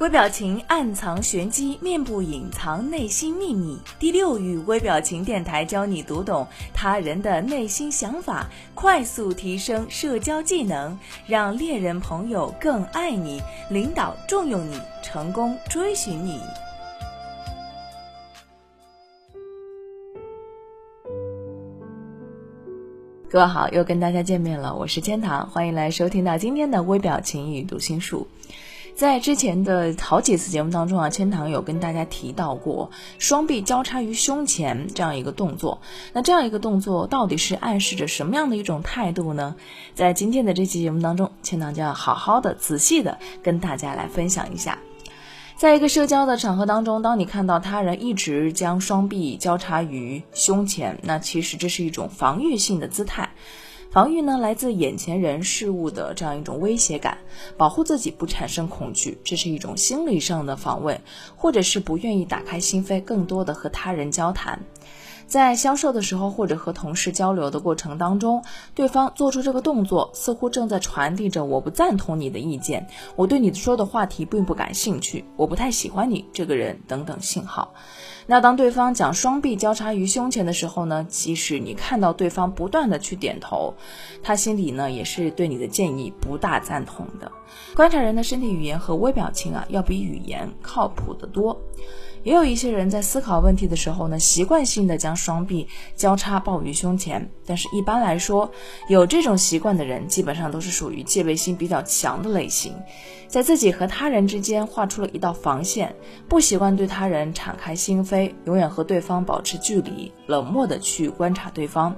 微表情暗藏玄机，面部隐藏内心秘密。第六域微表情电台教你读懂他人的内心想法，快速提升社交技能，让恋人朋友更爱你，领导重用你，成功追寻你。各位好，又跟大家见面了，我是千堂，欢迎来收听到今天的微表情与读心术。在之前的好几次节目当中啊，千堂有跟大家提到过双臂交叉于胸前这样一个动作。那这样一个动作到底是暗示着什么样的一种态度呢？在今天的这期节目当中，千堂就要好好的、仔细的跟大家来分享一下。在一个社交的场合当中，当你看到他人一直将双臂交叉于胸前，那其实这是一种防御性的姿态。防御呢，来自眼前人事物的这样一种威胁感，保护自己不产生恐惧，这是一种心理上的防卫，或者是不愿意打开心扉，更多的和他人交谈。在销售的时候，或者和同事交流的过程当中，对方做出这个动作，似乎正在传递着我不赞同你的意见，我对你说的话题并不感兴趣，我不太喜欢你这个人等等信号。那当对方将双臂交叉于胸前的时候呢，即使你看到对方不断的去点头，他心里呢也是对你的建议不大赞同的。观察人的身体语言和微表情啊，要比语言靠谱得多。也有一些人在思考问题的时候呢，习惯性的将双臂交叉抱于胸前。但是，一般来说，有这种习惯的人，基本上都是属于戒备心比较强的类型，在自己和他人之间画出了一道防线，不习惯对他人敞开心扉，永远和对方保持距离，冷漠的去观察对方。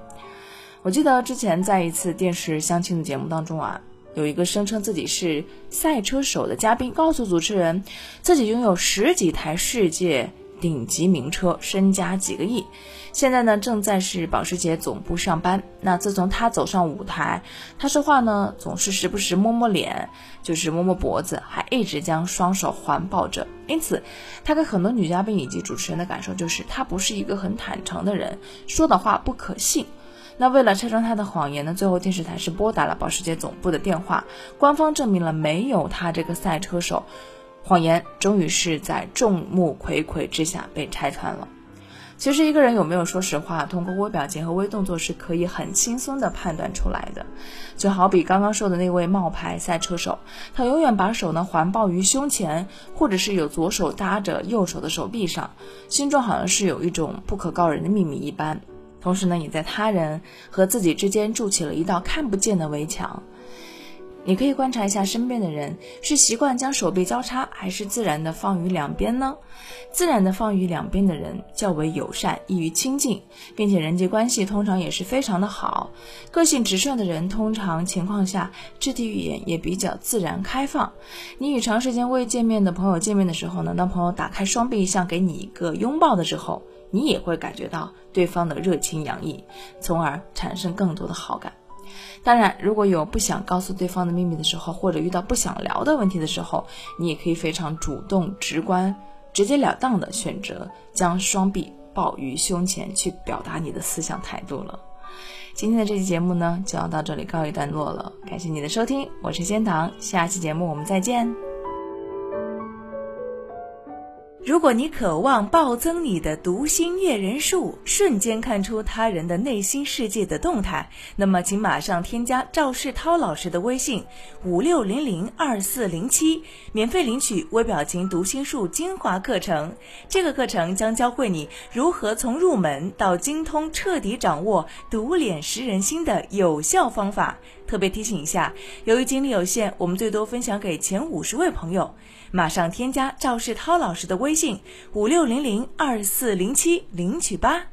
我记得之前在一次电视相亲的节目当中啊。有一个声称自己是赛车手的嘉宾，告诉主持人，自己拥有十几台世界顶级名车，身家几个亿。现在呢，正在是保时捷总部上班。那自从他走上舞台，他说话呢，总是时不时摸摸脸，就是摸摸脖子，还一直将双手环抱着。因此，他给很多女嘉宾以及主持人的感受就是，他不是一个很坦诚的人，说的话不可信。那为了拆穿他的谎言呢？最后电视台是拨打了保时捷总部的电话，官方证明了没有他这个赛车手，谎言终于是在众目睽睽之下被拆穿了。其实一个人有没有说实话，通过微表情和微动作是可以很轻松的判断出来的。就好比刚刚说的那位冒牌赛车手，他永远把手呢环抱于胸前，或者是有左手搭着右手的手臂上，心中好像是有一种不可告人的秘密一般。同时呢，也在他人和自己之间筑起了一道看不见的围墙。你可以观察一下身边的人，是习惯将手臂交叉，还是自然的放于两边呢？自然的放于两边的人较为友善，易于亲近，并且人际关系通常也是非常的好。个性直率的人，通常情况下肢体语言也比较自然开放。你与长时间未见面的朋友见面的时候呢，当朋友打开双臂，想给你一个拥抱的时候。你也会感觉到对方的热情洋溢，从而产生更多的好感。当然，如果有不想告诉对方的秘密的时候，或者遇到不想聊的问题的时候，你也可以非常主动、直观、直截了当的选择将双臂抱于胸前，去表达你的思想态度了。今天的这期节目呢，就要到这里告一段落了。感谢你的收听，我是仙堂，下期节目我们再见。如果你渴望暴增你的读心阅人数，瞬间看出他人的内心世界的动态，那么请马上添加赵世涛老师的微信五六零零二四零七，免费领取微表情读心术精华课程。这个课程将教会你如何从入门到精通，彻底掌握读脸识人心的有效方法。特别提醒一下，由于精力有限，我们最多分享给前五十位朋友。马上添加赵世涛老师的微信：五六零零二四零七，领取吧。